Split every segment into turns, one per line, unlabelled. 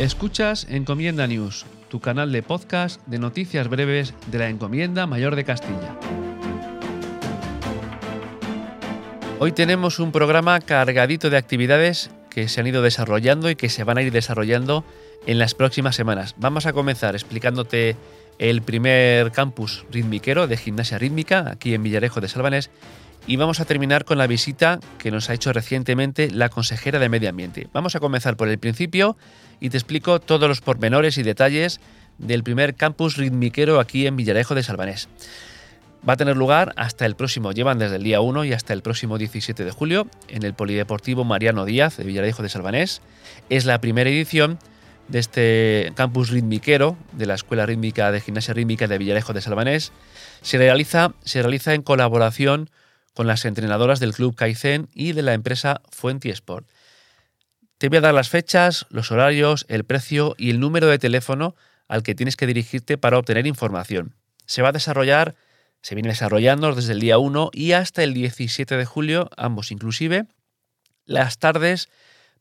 Escuchas Encomienda News, tu canal de podcast de noticias breves de la Encomienda Mayor de Castilla. Hoy tenemos un programa cargadito de actividades que se han ido desarrollando y que se van a ir desarrollando en las próximas semanas. Vamos a comenzar explicándote el primer campus rítmiquero de gimnasia rítmica aquí en Villarejo de Salvanés y vamos a terminar con la visita que nos ha hecho recientemente la consejera de Medio Ambiente. Vamos a comenzar por el principio y te explico todos los pormenores y detalles del primer campus ritmiquero aquí en Villarejo de Salvanés. Va a tener lugar hasta el próximo, llevan desde el día 1 y hasta el próximo 17 de julio en el Polideportivo Mariano Díaz de Villarejo de Salvanés. Es la primera edición de este campus rítmiquero de la Escuela Rítmica de Gimnasia Rítmica de Villarejo de Salvanés. Se realiza, se realiza en colaboración con las entrenadoras del Club Kaizen y de la empresa Fuenti Sport. Te voy a dar las fechas, los horarios, el precio y el número de teléfono al que tienes que dirigirte para obtener información. Se va a desarrollar, se viene desarrollando desde el día 1 y hasta el 17 de julio, ambos inclusive, las tardes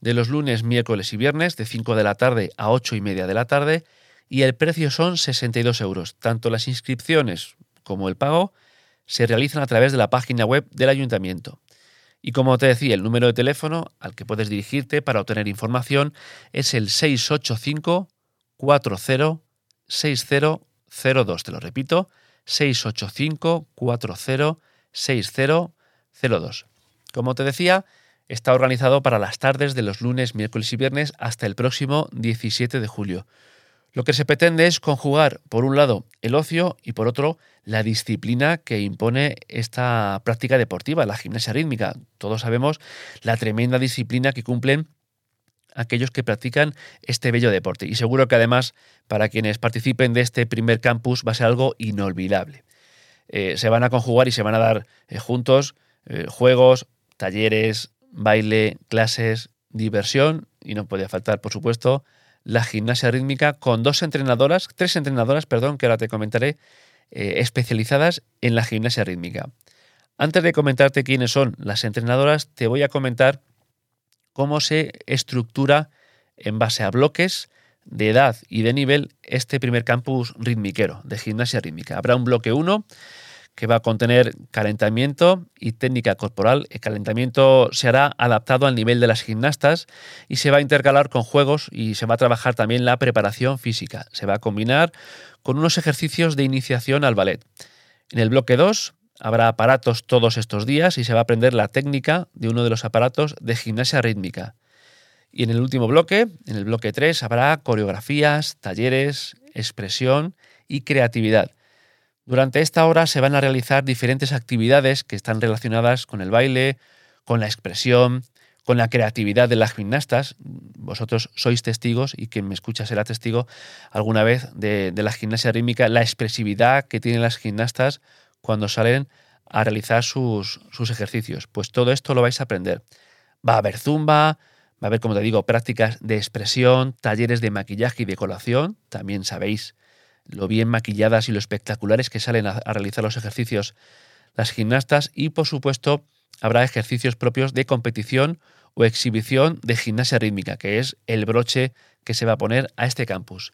de los lunes, miércoles y viernes, de 5 de la tarde a 8 y media de la tarde, y el precio son 62 euros. Tanto las inscripciones como el pago se realizan a través de la página web del ayuntamiento. Y como te decía, el número de teléfono al que puedes dirigirte para obtener información es el 685 40 6002. Te lo repito, 685 40 6002. Como te decía, está organizado para las tardes de los lunes, miércoles y viernes hasta el próximo 17 de julio. Lo que se pretende es conjugar, por un lado, el ocio y por otro, la disciplina que impone esta práctica deportiva, la gimnasia rítmica. Todos sabemos la tremenda disciplina que cumplen aquellos que practican este bello deporte. Y seguro que además, para quienes participen de este primer campus, va a ser algo inolvidable. Eh, se van a conjugar y se van a dar eh, juntos eh, juegos, talleres, baile, clases, diversión, y no puede faltar, por supuesto, la gimnasia rítmica con dos entrenadoras, tres entrenadoras, perdón, que ahora te comentaré, eh, especializadas en la gimnasia rítmica. Antes de comentarte quiénes son las entrenadoras, te voy a comentar cómo se estructura en base a bloques de edad y de nivel este primer campus rítmiquero de gimnasia rítmica. Habrá un bloque 1 que va a contener calentamiento y técnica corporal. El calentamiento se hará adaptado al nivel de las gimnastas y se va a intercalar con juegos y se va a trabajar también la preparación física. Se va a combinar con unos ejercicios de iniciación al ballet. En el bloque 2 habrá aparatos todos estos días y se va a aprender la técnica de uno de los aparatos de gimnasia rítmica. Y en el último bloque, en el bloque 3, habrá coreografías, talleres, expresión y creatividad. Durante esta hora se van a realizar diferentes actividades que están relacionadas con el baile, con la expresión, con la creatividad de las gimnastas. Vosotros sois testigos y quien me escucha será testigo alguna vez de, la gimnasia rítmica, la expresividad que tienen las gimnastas cuando salen a realizar sus, sus ejercicios. Pues todo esto lo vais a aprender. Va a haber zumba, va a haber, como te digo, prácticas de expresión, talleres de maquillaje y decoración. También sabéis lo bien maquilladas y lo espectaculares que salen a, realizar los ejercicios las gimnastas y por supuesto habrá ejercicios propios de competición o exhibición de gimnasia rítmica, que es el broche que se va a poner a este campus.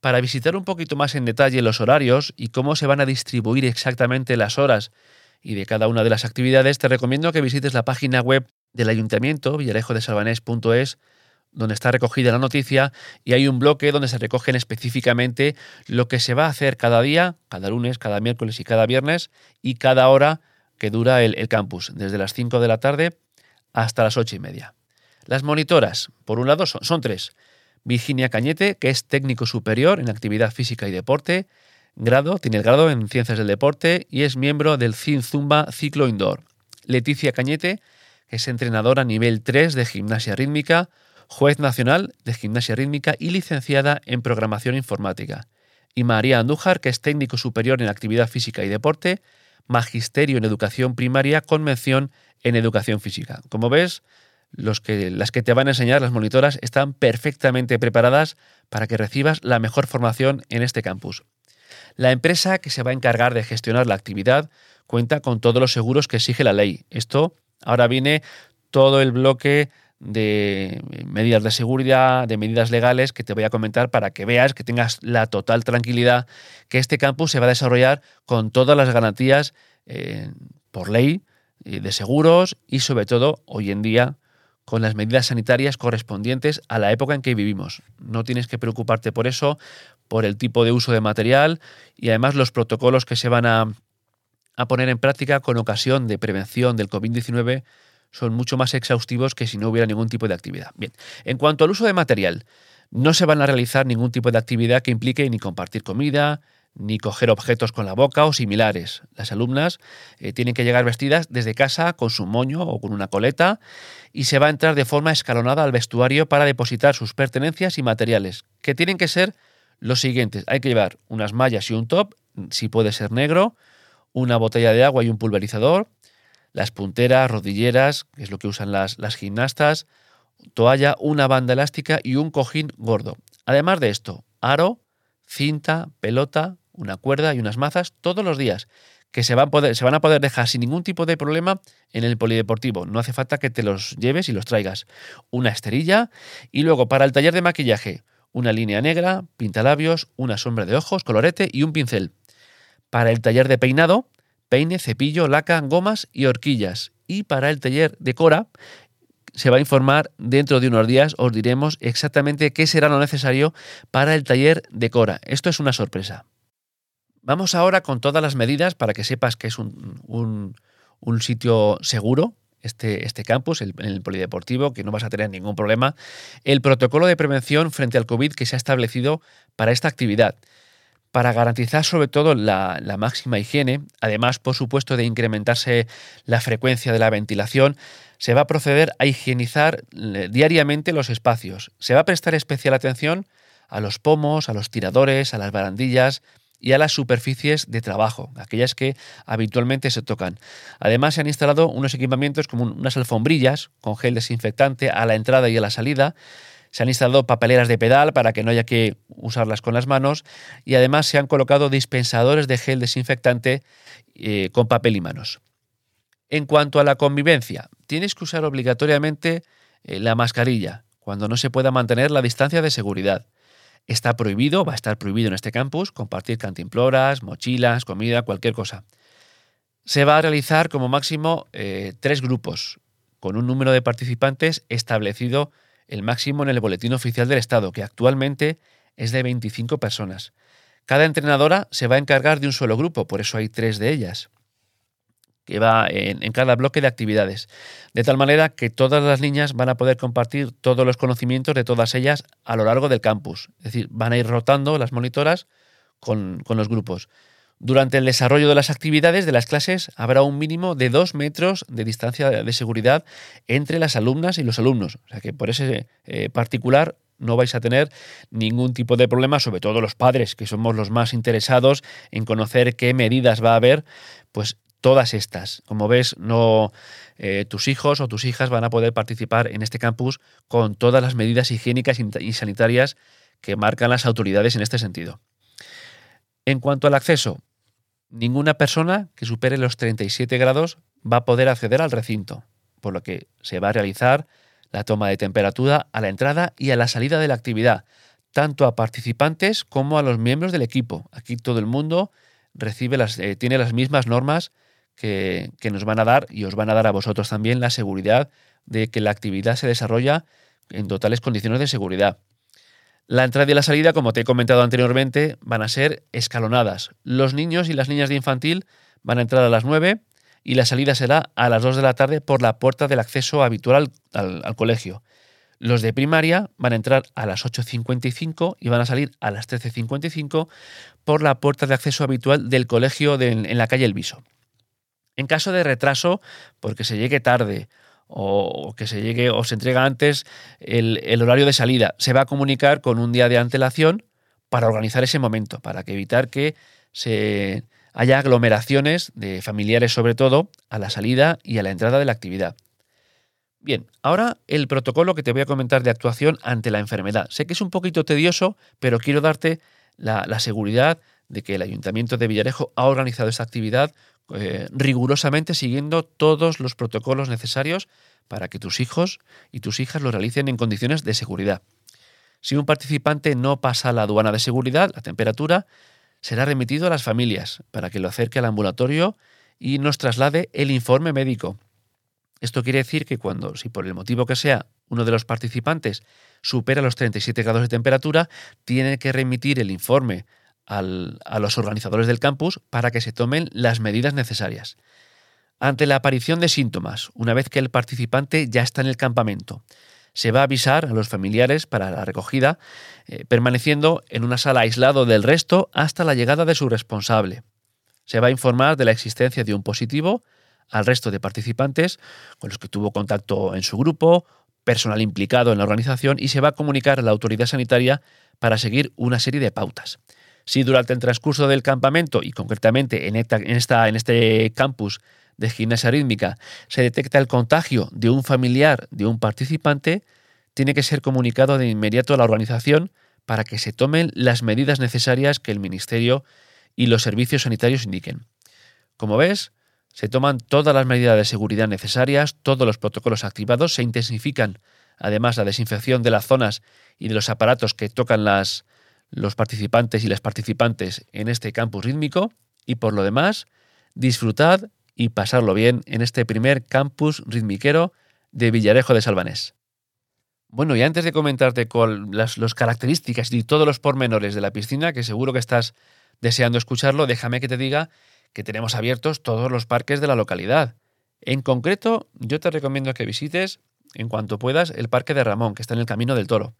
Para visitar un poquito más en detalle los horarios y cómo se van a distribuir exactamente las horas y de cada una de las actividades, te recomiendo que visites la página web del ayuntamiento, villarejodesalvanés.es, donde está recogida la noticia y hay un bloque donde se recogen específicamente lo que se va a hacer cada día, cada lunes, cada miércoles y cada viernes y cada hora que dura el, campus, desde las 5 de la tarde hasta las 8 y media. Las monitoras, por un lado, son, tres. Virginia Cañete, que es técnico superior en actividad física y deporte, grado, tiene el grado en ciencias del deporte y es miembro del CIN Zumba Ciclo Indoor. Leticia Cañete, que es entrenadora nivel 3 de gimnasia rítmica, juez nacional de gimnasia rítmica y licenciada en programación informática. Y María Andújar, que es técnico superior en actividad física y deporte, magisterio en educación primaria con mención en educación física. Como ves, los que, las que te van a enseñar, las monitoras, están perfectamente preparadas para que recibas la mejor formación en este campus. La empresa que se va a encargar de gestionar la actividad cuenta con todos los seguros que exige la ley. Esto ahora viene todo el bloque de medidas de seguridad, de medidas legales que te voy a comentar para que veas, que tengas la total tranquilidad que este campus se va a desarrollar con todas las garantías eh, por ley eh, de seguros y sobre todo hoy en día con las medidas sanitarias correspondientes a la época en que vivimos. No tienes que preocuparte por eso, por el tipo de uso de material y además los protocolos que se van a, a poner en práctica con ocasión de prevención del COVID-19 son mucho más exhaustivos que si no hubiera ningún tipo de actividad. Bien, en cuanto al uso de material, no se van a realizar ningún tipo de actividad que implique ni compartir comida, ni coger objetos con la boca o similares. Las alumnas eh, tienen que llegar vestidas desde casa con su moño o con una coleta y se va a entrar de forma escalonada al vestuario para depositar sus pertenencias y materiales, que tienen que ser los siguientes. Hay que llevar unas mallas y un top, si puede ser negro, una botella de agua y un pulverizador, las punteras, rodilleras, que es lo que usan las, las gimnastas, toalla, una banda elástica y un cojín gordo. Además de esto, aro, cinta, pelota, una cuerda y unas mazas todos los días, que se van, poder, se van a poder dejar sin ningún tipo de problema en el polideportivo. No hace falta que te los lleves y los traigas. Una esterilla y luego para el taller de maquillaje, una línea negra, pintalabios, una sombra de ojos, colorete y un pincel. Para el taller de peinado, peine, cepillo, laca, gomas y horquillas. Y para el taller de Cora se va a informar dentro de unos días, os diremos exactamente qué será lo necesario para el taller de Cora. Esto es una sorpresa. Vamos ahora con todas las medidas para que sepas que es un, sitio seguro, este, este campus, el, el polideportivo, que no vas a tener ningún problema. El protocolo de prevención frente al COVID que se ha establecido para esta actividad para garantizar sobre todo la, máxima higiene, además por supuesto de incrementarse la frecuencia de la ventilación, se va a proceder a higienizar eh, diariamente los espacios. Se va a prestar especial atención a los pomos, a los tiradores, a las barandillas y a las superficies de trabajo, aquellas que habitualmente se tocan. Además se han instalado unos equipamientos como unas alfombrillas con gel desinfectante a la entrada y a la salida, se han instalado papeleras de pedal para que no haya que usarlas con las manos y además se han colocado dispensadores de gel desinfectante eh, con papel y manos. En cuanto a la convivencia, tienes que usar obligatoriamente eh, la mascarilla cuando no se pueda mantener la distancia de seguridad. Está prohibido, va a estar prohibido en este campus, compartir cantimploras, mochilas, comida, cualquier cosa. Se va a realizar como máximo eh, tres grupos, con un número de participantes establecido el máximo en el Boletín Oficial del Estado, que actualmente es de 25 personas. Cada entrenadora se va a encargar de un solo grupo, por eso hay tres de ellas, que va en, cada bloque de actividades, de tal manera que todas las niñas van a poder compartir todos los conocimientos de todas ellas a lo largo del campus. Es decir, van a ir rotando las monitoras con, con los grupos. Durante el desarrollo de las actividades de las clases habrá un mínimo de dos metros de distancia de seguridad entre las alumnas y los alumnos. O sea que por ese eh, particular no vais a tener ningún tipo de problema, sobre todo los padres, que somos los más interesados en conocer qué medidas va a haber, pues todas estas. Como ves, no eh, tus hijos o tus hijas van a poder participar en este campus con todas las medidas higiénicas y sanitarias que marcan las autoridades en este sentido. En cuanto al acceso, ninguna persona que supere los 37 grados va a poder acceder al recinto, por lo que se va a realizar la toma de temperatura a la entrada y a la salida de la actividad, tanto a participantes como a los miembros del equipo. Aquí todo el mundo recibe las, eh, tiene las mismas normas que, que nos van a dar y os van a dar a vosotros también la seguridad de que la actividad se desarrolla en totales condiciones de seguridad. La entrada y la salida, como te he comentado anteriormente, van a ser escalonadas. Los niños y las niñas de infantil van a entrar a las 9 y la salida será a las 2 de la tarde por la puerta del acceso habitual al, colegio. Los de primaria van a entrar a las 8.55 y van a salir a las 13.55 por la puerta de acceso habitual del colegio en la calle El Viso. En caso de retraso, porque se llegue tarde o que se llegue o se entrega antes el, horario de salida. Se va a comunicar con un día de antelación para organizar ese momento, para que evitar que se haya aglomeraciones de familiares sobre todo a la salida y a la entrada de la actividad. Bien, ahora el protocolo que te voy a comentar de actuación ante la enfermedad. Sé que es un poquito tedioso, pero quiero darte la, la seguridad de que el Ayuntamiento de Villarejo ha organizado esta actividad eh, rigurosamente siguiendo todos los protocolos necesarios para que tus hijos y tus hijas lo realicen en condiciones de seguridad. Si un participante no pasa la aduana de seguridad, la temperatura, será remitido a las familias para que lo acerque al ambulatorio y nos traslade el informe médico. Esto quiere decir que cuando, si por el motivo que sea, uno de los participantes supera los 37 grados de temperatura, tiene que remitir el informe a los organizadores del campus para que se tomen las medidas necesarias. Ante la aparición de síntomas, una vez que el participante ya está en el campamento, se va a avisar a los familiares para la recogida, eh, permaneciendo en una sala aislado del resto hasta la llegada de su responsable. Se va a informar de la existencia de un positivo al resto de participantes con los que tuvo contacto en su grupo, personal implicado en la organización y se va a comunicar a la autoridad sanitaria para seguir una serie de pautas. Si durante el transcurso del campamento y concretamente en, esta, en este campus de gimnasia rítmica se detecta el contagio de un familiar de un participante, tiene que ser comunicado de inmediato a la organización para que se tomen las medidas necesarias que el Ministerio y los servicios sanitarios indiquen. Como ves, se toman todas las medidas de seguridad necesarias, todos los protocolos activados, se intensifican además la desinfección de las zonas y de los aparatos que tocan las, los participantes y las participantes en este campus rítmico y por lo demás, disfrutad y pasarlo bien en este primer campus ritmiquero de Villarejo de Salvanés. Bueno, y antes de comentarte con las, características y todos los pormenores de la piscina, que seguro que estás deseando escucharlo, déjame que te diga que tenemos abiertos todos los parques de la localidad. En concreto, yo te recomiendo que visites, en cuanto puedas, el Parque de Ramón, que está en el Camino del Toro.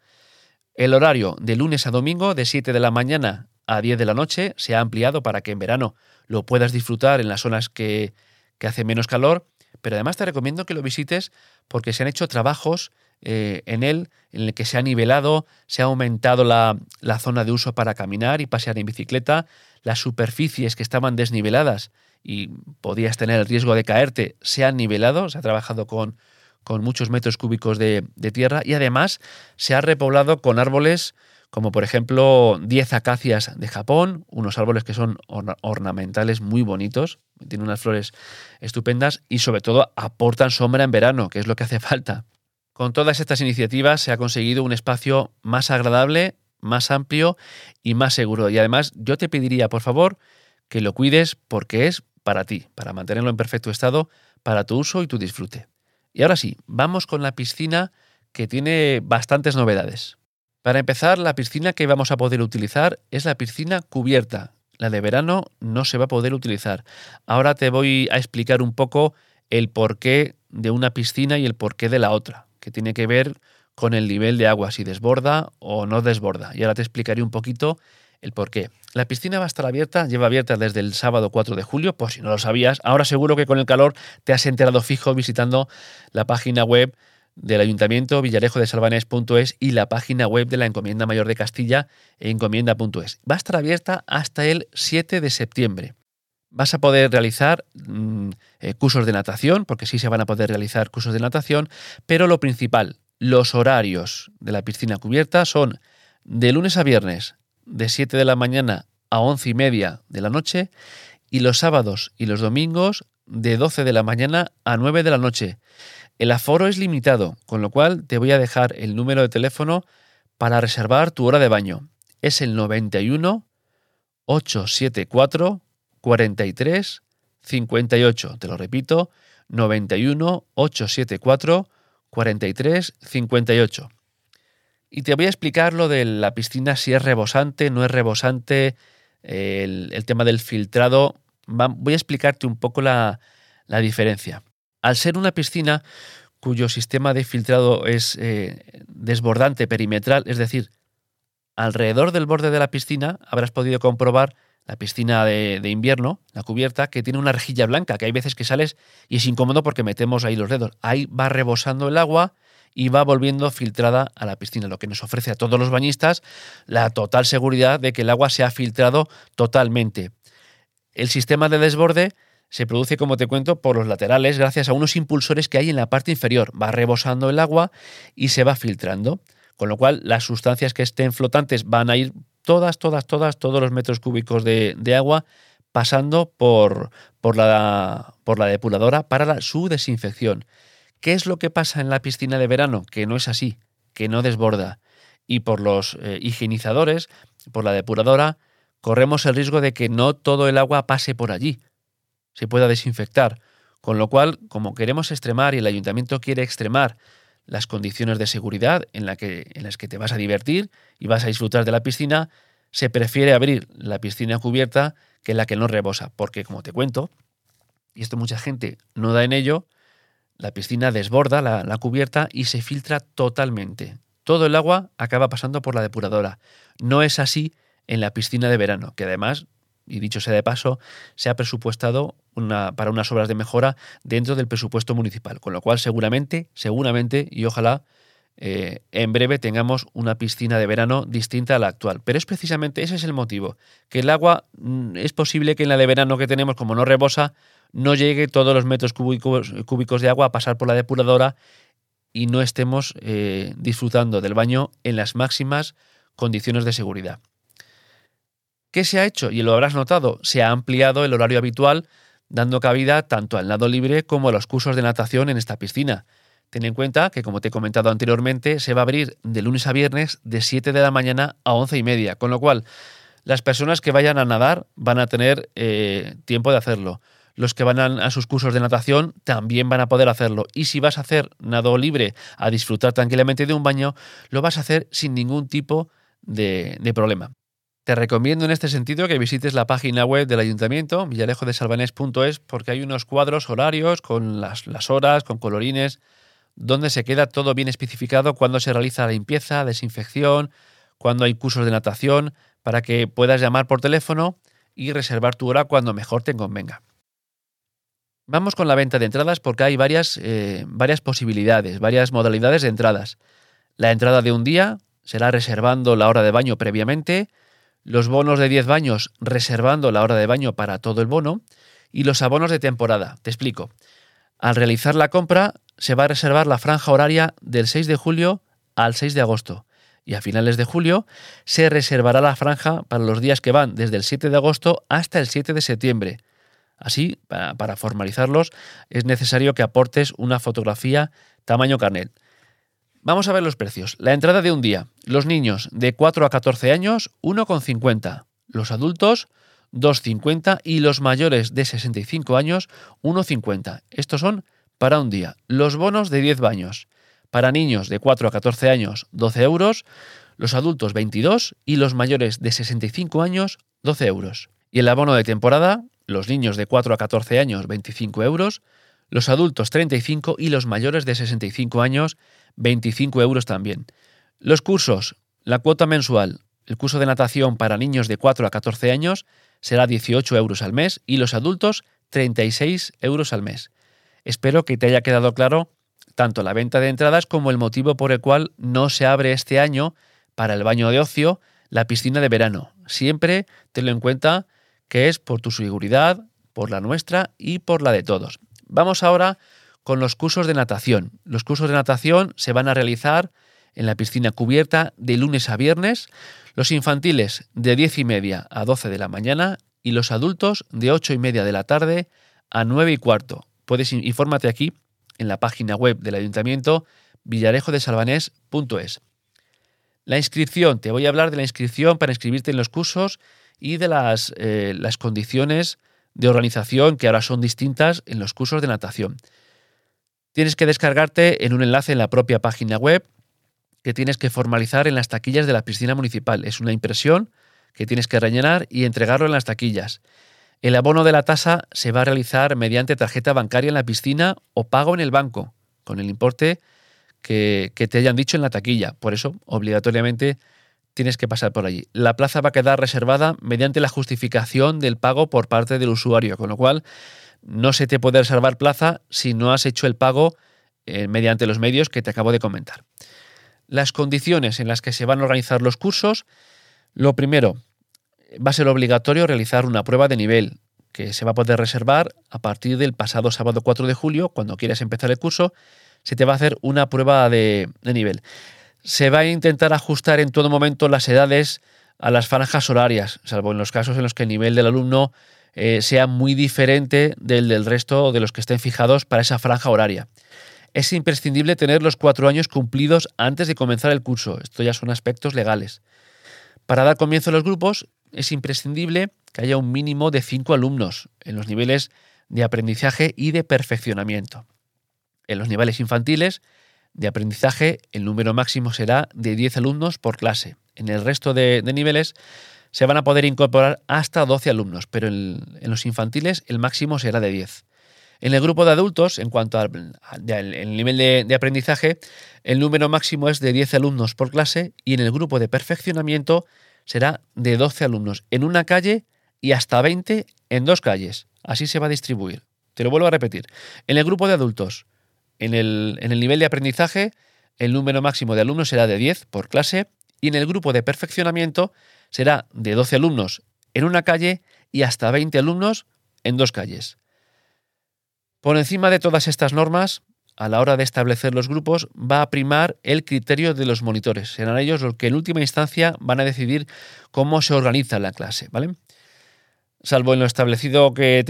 El horario de lunes a domingo de 7 de la mañana a 10 de la noche se ha ampliado para que en verano lo puedas disfrutar en las zonas que, que hace menos calor, pero además te recomiendo que lo visites porque se han hecho trabajos eh, en él en el que se ha nivelado, se ha aumentado la, la zona de uso para caminar y pasear en bicicleta, las superficies que estaban desniveladas y podías tener el riesgo de caerte se han nivelado, se ha trabajado con, con muchos metros cúbicos de, tierra y además se ha repoblado con árboles como por ejemplo 10 acacias de Japón, unos árboles que son ornamentales muy bonitos, tienen unas flores estupendas y sobre todo aportan sombra en verano, que es lo que hace falta. Con todas estas iniciativas se ha conseguido un espacio más agradable, más amplio y más seguro. Y además yo te pediría, por favor, que lo cuides porque es para ti, para mantenerlo en perfecto estado, para tu uso y tu disfrute. Y ahora sí, vamos con la piscina que tiene bastantes novedades. Para empezar, la piscina que vamos a poder utilizar es la piscina cubierta. La de verano no se va a poder utilizar. Ahora te voy a explicar un poco el porqué de una piscina y el porqué de la otra, que tiene que ver con el nivel de agua, si desborda o no desborda. Y ahora te explicaré un poquito el por qué. La piscina va a estar abierta, lleva abierta desde el sábado 4 de julio, por si no lo sabías. Ahora seguro que con el calor te has enterado fijo visitando la página web del Ayuntamiento Villarejo de Salvanés.es y la página web de la Encomienda Mayor de Castilla, encomienda.es. Va a estar abierta hasta el 7 de septiembre. Vas a poder realizar mm, eh, cursos de natación, porque sí se van a poder realizar cursos de natación, pero lo principal, los horarios de la piscina cubierta son de lunes a viernes de 7 de la mañana a 11 y media de la noche y los sábados y los domingos de 12 de la mañana a 9 de la noche. El aforo es limitado, con lo cual te voy a dejar el número de teléfono para reservar tu hora de baño. Es el 91 874 43 58. Te lo repito, 91 874 43 58. Y te voy a explicar lo de la piscina, si es rebosante, no es rebosante, el, tema del filtrado. voy a explicarte un poco la, diferencia. Al ser una piscina cuyo sistema de filtrado es eh, desbordante perimetral, es decir, alrededor del borde de la piscina habrás podido comprobar la piscina de, de, invierno, la cubierta, que tiene una rejilla blanca, que hay veces que sales y es incómodo porque metemos ahí los dedos. Ahí va rebosando el agua y va volviendo filtrada a la piscina, lo que nos ofrece a todos los bañistas la total seguridad de que el agua se ha filtrado totalmente. El sistema de desborde se produce, como te cuento, por los laterales gracias a unos impulsores que hay en la parte inferior. Va rebosando el agua y se va filtrando. Con lo cual, las sustancias que estén flotantes van a ir todas, todas, todas, todos los metros cúbicos de, agua pasando por, por, la, por la depuradora para su desinfección. ¿Qué es lo que pasa en la piscina de verano? Que no es así, que no desborda. Y por los eh, higienizadores, por la depuradora, corremos el riesgo de que no todo el agua pase por allí, se pueda desinfectar. Con lo cual, como queremos extremar y el ayuntamiento quiere extremar las condiciones de seguridad en, las que te vas a divertir y vas a disfrutar de la piscina, se prefiere abrir la piscina cubierta que la que no rebosa, porque como te cuento, y esto mucha gente no da en ello, la piscina desborda la, cubierta y se filtra totalmente. Todo el agua acaba pasando por la depuradora. No es así en la piscina de verano, que además y dicho sea de paso, se ha presupuestado una, para unas obras de mejora dentro del presupuesto municipal, con lo cual seguramente, seguramente y ojalá eh, en breve tengamos una piscina de verano distinta a la actual. Pero es precisamente ese es el motivo, que el agua mm, es posible que en la de verano que tenemos, como no rebosa, no llegue todos los metros cúbicos, de agua a pasar por la depuradora y no estemos eh, disfrutando del baño en las máximas condiciones de seguridad. ¿Qué se ha hecho? Y lo habrás notado, se ha ampliado el horario habitual, dando cabida tanto al nado libre como a los cursos de natación en esta piscina. Ten en cuenta que, como te he comentado anteriormente, se va a abrir de lunes a viernes de 7 de la mañana a 11 y media, con lo cual las personas que vayan a nadar van a tener eh, tiempo de hacerlo. Los que van a, sus cursos de natación también van a poder hacerlo. Y si vas a hacer nado libre, a disfrutar tranquilamente de un baño, lo vas a hacer sin ningún tipo de problema. Te recomiendo en este sentido que visites la página web del ayuntamiento, villarejodesalbanés.es, porque hay unos cuadros horarios con las, horas, con colorines, donde se queda todo bien especificado cuando se realiza la limpieza, desinfección, cuando hay cursos de natación, para que puedas llamar por teléfono y reservar tu hora cuando mejor te convenga. Vamos con la venta de entradas porque hay varias, eh, varias posibilidades, varias modalidades de entradas. La entrada de un día será reservando la hora de baño previamente, los bonos de 10 baños reservando la hora de baño para todo el bono y los abonos de temporada. Te explico. Al realizar la compra se va a reservar la franja horaria del 6 de julio al 6 de agosto y a finales de julio se reservará la franja para los días que van desde el 7 de agosto hasta el 7 de septiembre. Así, para, para formalizarlos, es necesario que aportes una fotografía tamaño carnet. Vamos a ver los precios. La entrada de un día. Los niños de 4 a 14 años, 1,50. Los adultos, 2,50. Y los mayores de 65 años, 1,50. Estos son para un día. Los bonos de 10 baños. Para niños de 4 a 14 años, 12 euros. Los adultos, 22. Y los mayores de 65 años, 12 euros. Y el abono de temporada, los niños de 4 a 14 años, 25 euros. Los adultos, 35. Y los mayores de 65 años, 25 euros también. Los cursos, la cuota mensual, el curso de natación para niños de 4 a 14 años será 18 euros al mes y los adultos 36 euros al mes. Espero que te haya quedado claro tanto la venta de entradas como el motivo por el cual no se abre este año para el baño de ocio la piscina de verano. Siempre tenlo en cuenta que es por tu seguridad, por la nuestra y por la de todos. Vamos ahora con los cursos de natación. Los cursos de natación se van a realizar en la piscina cubierta de lunes a viernes, los infantiles de 10 y media a 12 de la mañana y los adultos de 8 y media de la tarde a 9 y cuarto. Puedes infórmate aquí en la página web del ayuntamiento villarejodesalbanés.es. La inscripción, te voy a hablar de la inscripción para inscribirte en los cursos y de las, eh, las condiciones de organización que ahora son distintas en los cursos de natación tienes que descargarte en un enlace en la propia página web que tienes que formalizar en las taquillas de la piscina municipal. Es una impresión que tienes que rellenar y entregarlo en las taquillas. El abono de la tasa se va a realizar mediante tarjeta bancaria en la piscina o pago en el banco, con el importe que, que, te hayan dicho en la taquilla. Por eso, obligatoriamente, tienes que pasar por allí. La plaza va a quedar reservada mediante la justificación del pago por parte del usuario, con lo cual no se te puede reservar plaza si no has hecho el pago eh, mediante los medios que te acabo de comentar. Las condiciones en las que se van a organizar los cursos, lo primero, va a ser obligatorio realizar una prueba de nivel que se va a poder reservar a partir del pasado sábado 4 de julio, cuando quieras empezar el curso, se te va a hacer una prueba de, de nivel. Se va a intentar ajustar en todo momento las edades a las franjas horarias, salvo en los casos en los que el nivel del alumno eh, sea muy diferente del del resto de los que estén fijados para esa franja horaria. Es imprescindible tener los cuatro años cumplidos antes de comenzar el curso. Esto ya son aspectos legales. Para dar comienzo a los grupos es imprescindible que haya un mínimo de cinco alumnos en los niveles de aprendizaje y de perfeccionamiento. En los niveles infantiles de aprendizaje el número máximo será de 10 alumnos por clase. En el resto de, niveles se van a poder incorporar hasta 12 alumnos, pero en, los infantiles el máximo será de 10. En el grupo de adultos, en cuanto al, nivel de, aprendizaje, el número máximo es de 10 alumnos por clase y en el grupo de perfeccionamiento será de 12 alumnos en una calle y hasta 20 en dos calles. Así se va a distribuir. Te lo vuelvo a repetir. En el grupo de adultos, en el, en el nivel de aprendizaje, el número máximo de alumnos será de 10 por clase y en el grupo de perfeccionamiento será de 12 alumnos en una calle y hasta 20 alumnos en dos calles. Por encima de todas estas normas, a la hora de establecer los grupos, va a primar el criterio de los monitores. Serán ellos los que en última instancia van a decidir cómo se organiza la clase, ¿vale? Salvo en lo establecido que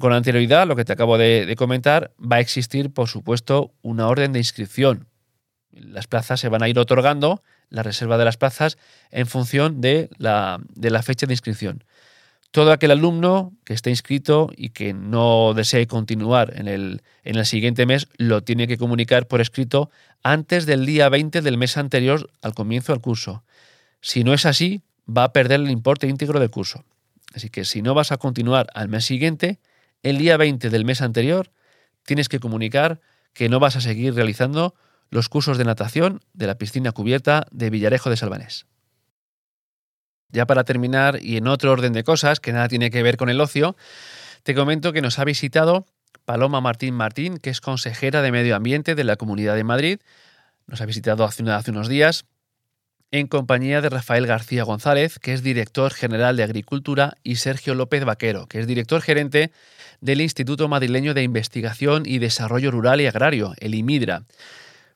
con anterioridad, lo que te acabo de, comentar, va a existir, por supuesto, una orden de inscripción. Las plazas se van a ir otorgando, la reserva de las plazas, en función de la, fecha de inscripción. Todo aquel alumno que esté inscrito y que no desee continuar en el, en el siguiente mes lo tiene que comunicar por escrito antes del día 20 del mes anterior al comienzo del curso. Si no es así, va a perder el importe íntegro del curso. Así que si no vas a continuar al mes siguiente, el día 20 del mes anterior tienes que comunicar que no vas a seguir realizando los cursos de natación de la piscina cubierta de Villarejo de Salvanés. Ya para terminar, y en otro orden de cosas que nada tiene que ver con el ocio, te comento que nos ha visitado Paloma Martín Martín, que es consejera de Medio Ambiente de la Comunidad de Madrid. Nos ha visitado hace, unos días en compañía de Rafael García González, que es director general de Agricultura, y Sergio López Vaquero, que es director gerente del Instituto Madrileño de Investigación y Desarrollo Rural y Agrario, el IMIDRA.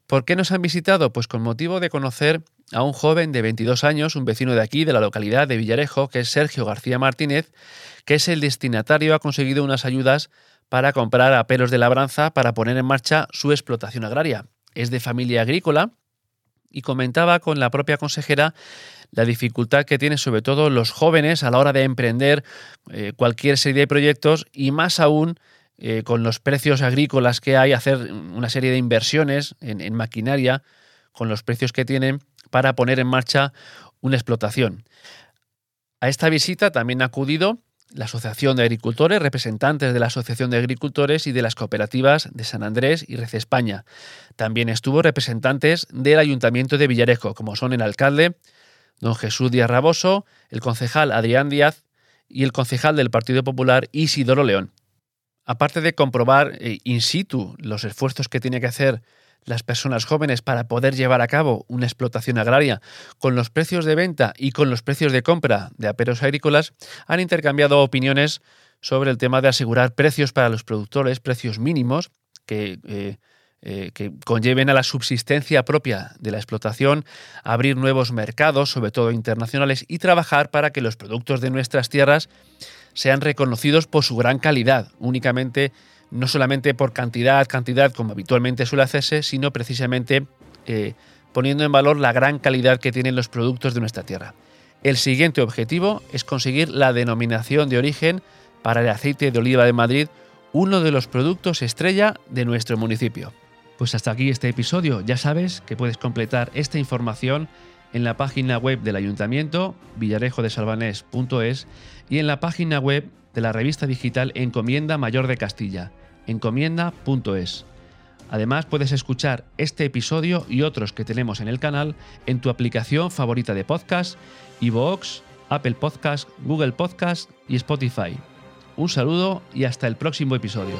¿Por qué nos han visitado? Pues con motivo de conocer a un joven de 22 años, un vecino de aquí, de la localidad de Villarejo, que es Sergio García Martínez, que es el destinatario, ha conseguido unas ayudas para comprar aperos de labranza para poner en marcha su explotación agraria. Es de familia agrícola y comentaba con la propia consejera la dificultad que tienen sobre todo los jóvenes a la hora de emprender eh, cualquier serie de proyectos y más aún eh, con los precios agrícolas que hay, hacer una serie de inversiones en, maquinaria con los precios que tienen para poner en marcha una explotación. A esta visita también ha acudido la Asociación de Agricultores, representantes de la Asociación de Agricultores y de las cooperativas de San Andrés y Red España. También estuvo representantes del Ayuntamiento de Villarejo, como son el alcalde, don Jesús Díaz Raboso, el concejal Adrián Díaz y el concejal del Partido Popular Isidoro León. Aparte de comprobar eh, in situ los esfuerzos que tiene que hacer las personas jóvenes para poder llevar a cabo una explotación agraria con los precios de venta y con los precios de compra de aperos agrícolas, han intercambiado opiniones sobre el tema de asegurar precios para los productores, precios mínimos que, eh, eh, que conlleven a la subsistencia propia de la explotación, abrir nuevos mercados, sobre todo internacionales, y trabajar para que los productos de nuestras tierras sean reconocidos por su gran calidad, únicamente no solamente por cantidad, cantidad como habitualmente suele hacerse, sino precisamente eh, poniendo en valor la gran calidad que tienen los productos de nuestra tierra. El siguiente objetivo es conseguir la denominación de origen para el aceite de oliva de Madrid, uno de los productos estrella de nuestro municipio. Pues hasta aquí este episodio. Ya sabes que puedes completar esta información en la página web del ayuntamiento villarejodesalvanés.es y en la página web de la revista digital Encomienda Mayor de Castilla, encomienda.es. Además puedes escuchar este episodio y otros que tenemos en el canal en tu aplicación favorita de podcast, iVoox, Apple Podcast, Google Podcast y Spotify. Un saludo y hasta el próximo episodio.